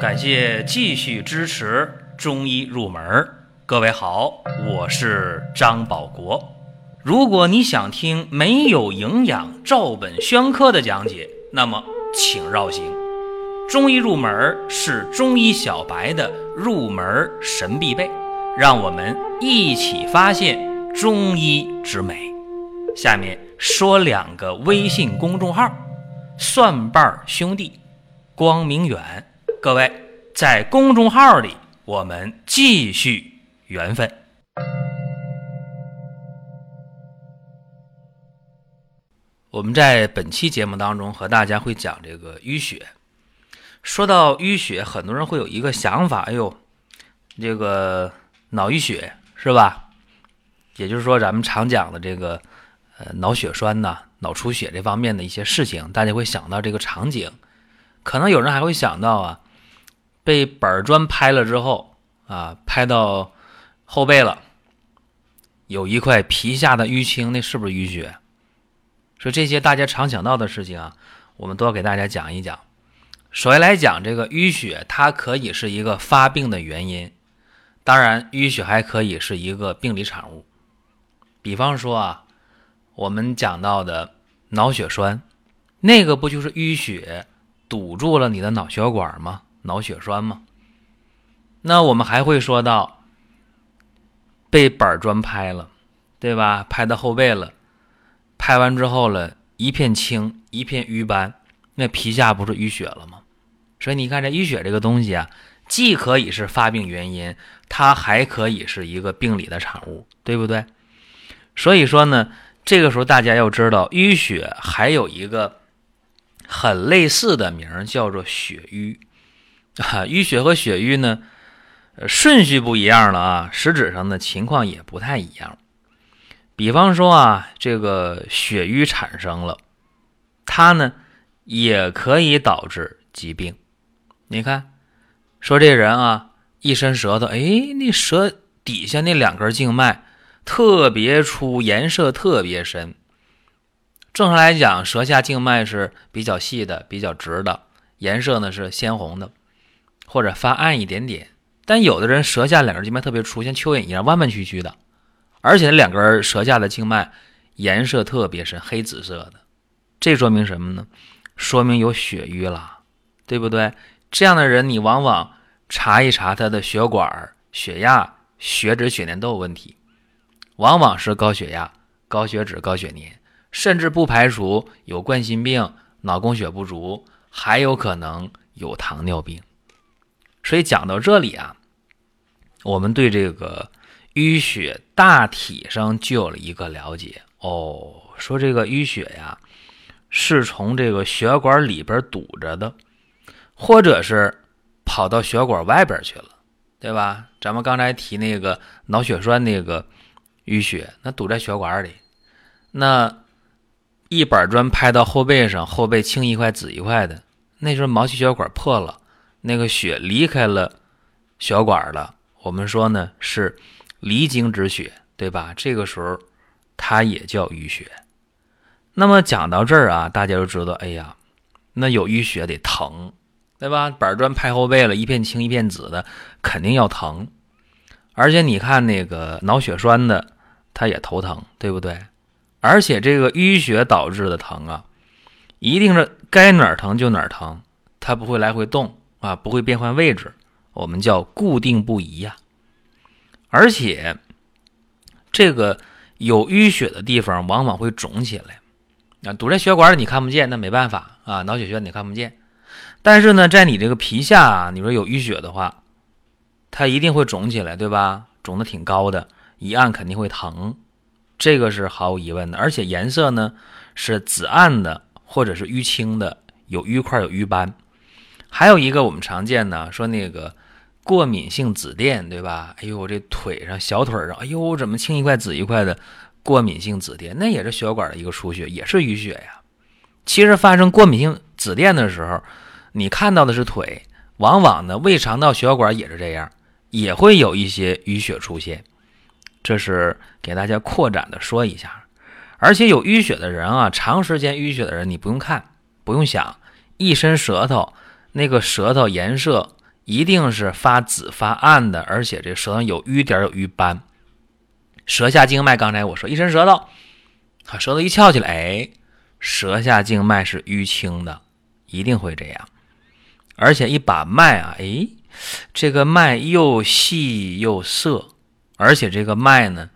感谢继续支持中医入门。各位好，我是张保国。如果你想听没有营养、照本宣科的讲解，那么请绕行。中医入门是中医小白的入门神必备，让我们一起发现中医之美。下面说两个微信公众号：蒜瓣兄弟、光明远。各位在公众号里，我们继续。缘分。我们在本期节目当中和大家会讲这个淤血。说到淤血，很多人会有一个想法：哎呦，这个脑淤血是吧？也就是说，咱们常讲的这个呃脑血栓呐、脑出血这方面的一些事情，大家会想到这个场景。可能有人还会想到啊，被板砖拍了之后啊，拍到。后背了，有一块皮下的淤青，那是不是淤血？说这些大家常想到的事情啊，我们都要给大家讲一讲。首先来讲，这个淤血它可以是一个发病的原因，当然淤血还可以是一个病理产物。比方说啊，我们讲到的脑血栓，那个不就是淤血堵住了你的脑血管吗？脑血栓吗？那我们还会说到。被板砖拍了，对吧？拍到后背了，拍完之后了，一片青，一片瘀斑，那皮下不是淤血了吗？所以你看这淤血这个东西啊，既可以是发病原因，它还可以是一个病理的产物，对不对？所以说呢，这个时候大家要知道，淤血还有一个很类似的名儿，叫做血瘀啊。淤血和血瘀呢？顺序不一样了啊，实质上的情况也不太一样。比方说啊，这个血瘀产生了，它呢也可以导致疾病。你看，说这人啊，一伸舌头，哎，那舌底下那两根静脉特别粗，颜色特别深。正常来讲，舌下静脉是比较细的，比较直的，颜色呢是鲜红的，或者发暗一点点。但有的人舌下两根静脉特别粗，像蚯蚓一样弯弯曲曲的，而且两根舌下的静脉颜色特别深，黑紫色的，这说明什么呢？说明有血瘀了，对不对？这样的人你往往查一查他的血管、血压、血脂、血粘都有问题，往往是高血压、高血脂、高血粘，甚至不排除有冠心病、脑供血不足，还有可能有糖尿病。所以讲到这里啊，我们对这个淤血大体上就有了一个了解哦。说这个淤血呀，是从这个血管里边堵着的，或者是跑到血管外边去了，对吧？咱们刚才提那个脑血栓那个淤血，那堵在血管里，那一板砖拍到后背上，后背青一块紫一块的，那时候毛细血管破了。那个血离开了血管了，我们说呢是离经之血，对吧？这个时候它也叫淤血。那么讲到这儿啊，大家就知道，哎呀，那有淤血得疼，对吧？板砖拍后背了，一片青一片紫的，肯定要疼。而且你看那个脑血栓的，他也头疼，对不对？而且这个淤血导致的疼啊，一定是该哪儿疼就哪儿疼，它不会来回动。啊，不会变换位置，我们叫固定不移呀。而且，这个有淤血的地方往往会肿起来。啊，堵在血管里你看不见，那没办法啊，脑血栓你看不见。但是呢，在你这个皮下，啊，你说有淤血的话，它一定会肿起来，对吧？肿的挺高的，一按肯定会疼，这个是毫无疑问的。而且颜色呢是紫暗的，或者是淤青的，有淤块有瘀斑。还有一个我们常见的说那个过敏性紫癜，对吧？哎呦，这腿上、小腿上，哎呦，怎么青一块紫一块的？过敏性紫癜，那也是血管的一个出血，也是淤血呀。其实发生过敏性紫癜的时候，你看到的是腿，往往呢胃肠道血管也是这样，也会有一些淤血出现。这是给大家扩展的说一下。而且有淤血的人啊，长时间淤血的人，你不用看，不用想，一伸舌头。那个舌头颜色一定是发紫发暗的，而且这舌上有瘀点有瘀斑。舌下静脉，刚才我说一伸舌头，啊，舌头一翘起来，哎，舌下静脉是淤青的，一定会这样。而且一把脉啊，哎，这个脉又细又涩，而且这个脉呢，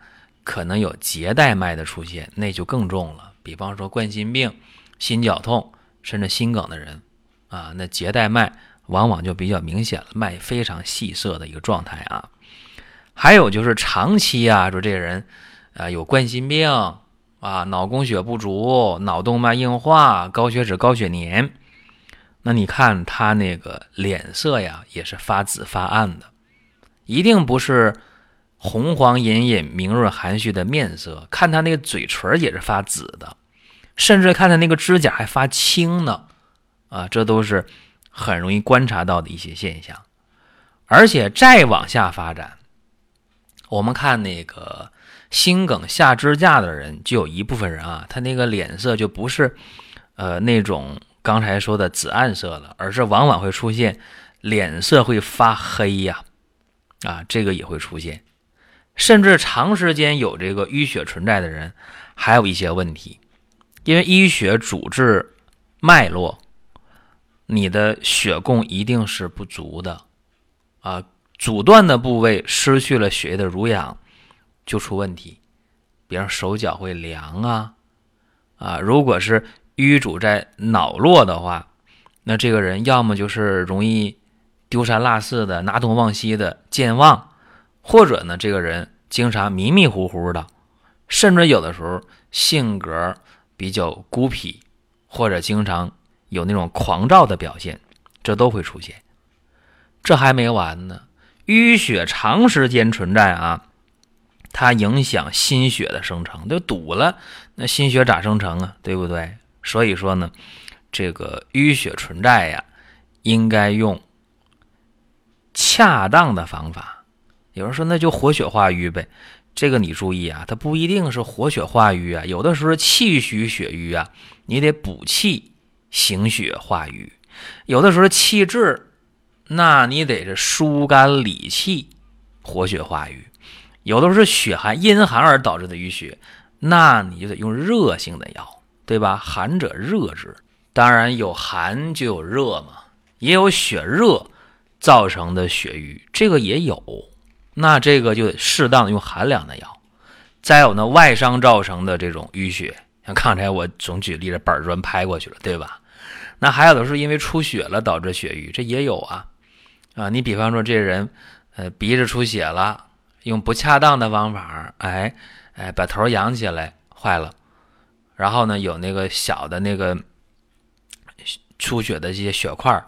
可能有结带脉的出现，那就更重了。比方说冠心病、心绞痛，甚至心梗的人，啊，那结带脉往往就比较明显了，脉非常细涩的一个状态啊。还有就是长期啊，说这个人啊有冠心病啊，脑供血不足，脑动脉硬化，高血脂、高血粘，那你看他那个脸色呀，也是发紫发暗的，一定不是红黄隐隐、明润含蓄的面色，看他那个嘴唇也是发紫的，甚至看他那个指甲还发青呢，啊，这都是很容易观察到的一些现象，而且再往下发展。我们看那个心梗下支架的人，就有一部分人啊，他那个脸色就不是，呃，那种刚才说的紫暗色了，而是往往会出现脸色会发黑呀，啊，这个也会出现，甚至长时间有这个淤血存在的人，还有一些问题，因为淤血主治脉络，你的血供一定是不足的，啊。阻断的部位失去了血液的濡养，就出问题。比方手脚会凉啊，啊，如果是瘀阻在脑络的话，那这个人要么就是容易丢三落四的、拿东忘西的、健忘，或者呢，这个人经常迷迷糊糊的，甚至有的时候性格比较孤僻，或者经常有那种狂躁的表现，这都会出现。这还没完呢。淤血长时间存在啊，它影响心血的生成，就堵了，那心血咋生成啊？对不对？所以说呢，这个淤血存在呀，应该用恰当的方法。有人说那就活血化瘀呗，这个你注意啊，它不一定是活血化瘀啊，有的时候气虚血瘀啊，你得补气行血化瘀，有的时候气滞。那你得是疏肝理气、活血化瘀，有的时候是血寒、阴寒而导致的淤血，那你就得用热性的药，对吧？寒者热之，当然有寒就有热嘛，也有血热造成的血瘀，这个也有。那这个就得适当的用寒凉的药。再有呢，外伤造成的这种淤血，像刚才我总举例子，板砖拍过去了，对吧？那还有的是因为出血了导致血瘀，这也有啊。啊，你比方说这人，呃，鼻子出血了，用不恰当的方法，哎，哎，把头仰起来，坏了，然后呢，有那个小的那个出血的这些血块，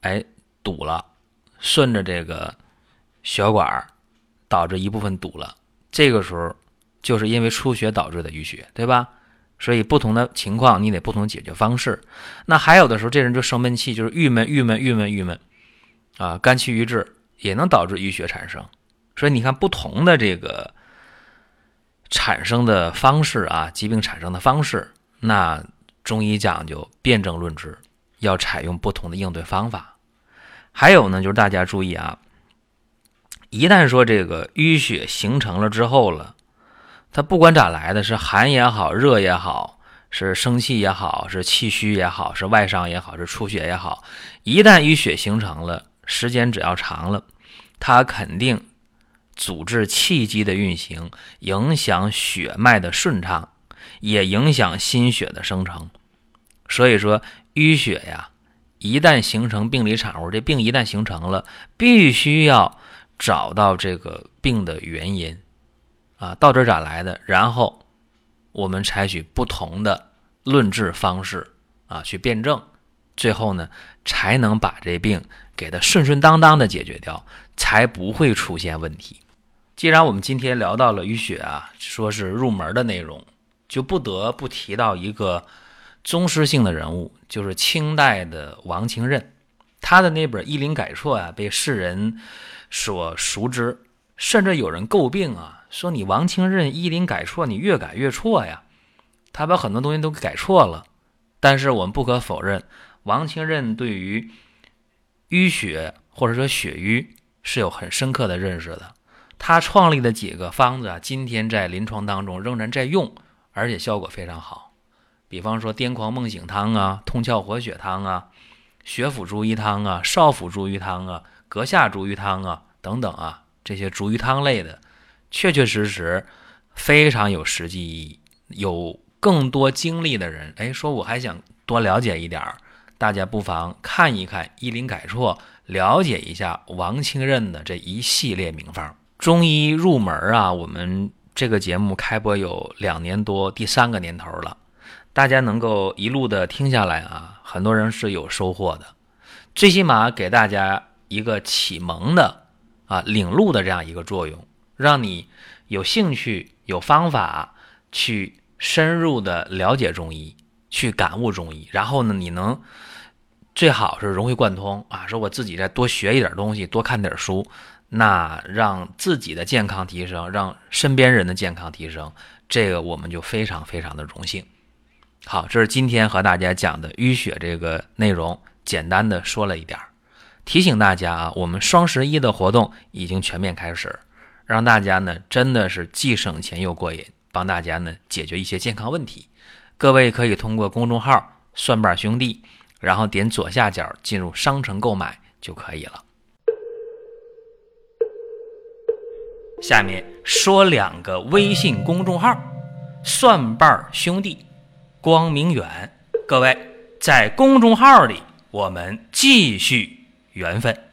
哎，堵了，顺着这个血管，导致一部分堵了，这个时候就是因为出血导致的淤血，对吧？所以不同的情况，你得不同解决方式。那还有的时候，这人就生闷气，就是郁闷、郁闷、郁闷、郁闷。啊，肝气郁滞也能导致淤血产生，所以你看不同的这个产生的方式啊，疾病产生的方式，那中医讲究辨证论治，要采用不同的应对方法。还有呢，就是大家注意啊，一旦说这个淤血形成了之后了，它不管咋来的，是寒也好，热也好，是生气也好，是气虚也好，是外伤也好，是出血也好，一旦淤血形成了。时间只要长了，它肯定阻滞气机的运行，影响血脉的顺畅，也影响心血的生成。所以说，淤血呀，一旦形成病理产物，这病一旦形成了，必须要找到这个病的原因啊，到这咋来的？然后我们采取不同的论治方式啊，去辩证，最后呢，才能把这病。给它顺顺当当的解决掉，才不会出现问题。既然我们今天聊到了淤血啊，说是入门的内容，就不得不提到一个宗师性的人物，就是清代的王清任。他的那本《医林改错》啊，被世人所熟知，甚至有人诟病啊，说你王清任《医林改错》，你越改越错呀。他把很多东西都改错了。但是我们不可否认，王清任对于淤血或者说血瘀是有很深刻的认识的。他创立的几个方子啊，今天在临床当中仍然在用，而且效果非常好。比方说癫狂梦醒汤啊、通窍活血汤啊、血府逐瘀汤啊、少府逐瘀汤啊、阁下逐瘀汤啊等等啊，这些竹鱼汤类的，确确实实非常有实际意义。有更多经历的人，哎，说我还想多了解一点儿，大家不妨看一看《医林改错》，了解一下王清任的这一系列名方。中医入门啊，我们这个节目开播有两年多，第三个年头了。大家能够一路的听下来啊，很多人是有收获的。最起码给大家一个启蒙的啊领路的这样一个作用，让你有兴趣、有方法去深入的了解中医，去感悟中医。然后呢，你能最好是融会贯通啊，说我自己再多学一点东西，多看点书。那让自己的健康提升，让身边人的健康提升，这个我们就非常非常的荣幸。好，这是今天和大家讲的淤血这个内容，简单的说了一点儿，提醒大家啊，我们双十一的活动已经全面开始，让大家呢真的是既省钱又过瘾，帮大家呢解决一些健康问题。各位可以通过公众号“蒜瓣兄弟”，然后点左下角进入商城购买就可以了。下面说两个微信公众号：蒜瓣兄弟、光明远。各位在公众号里，我们继续缘分。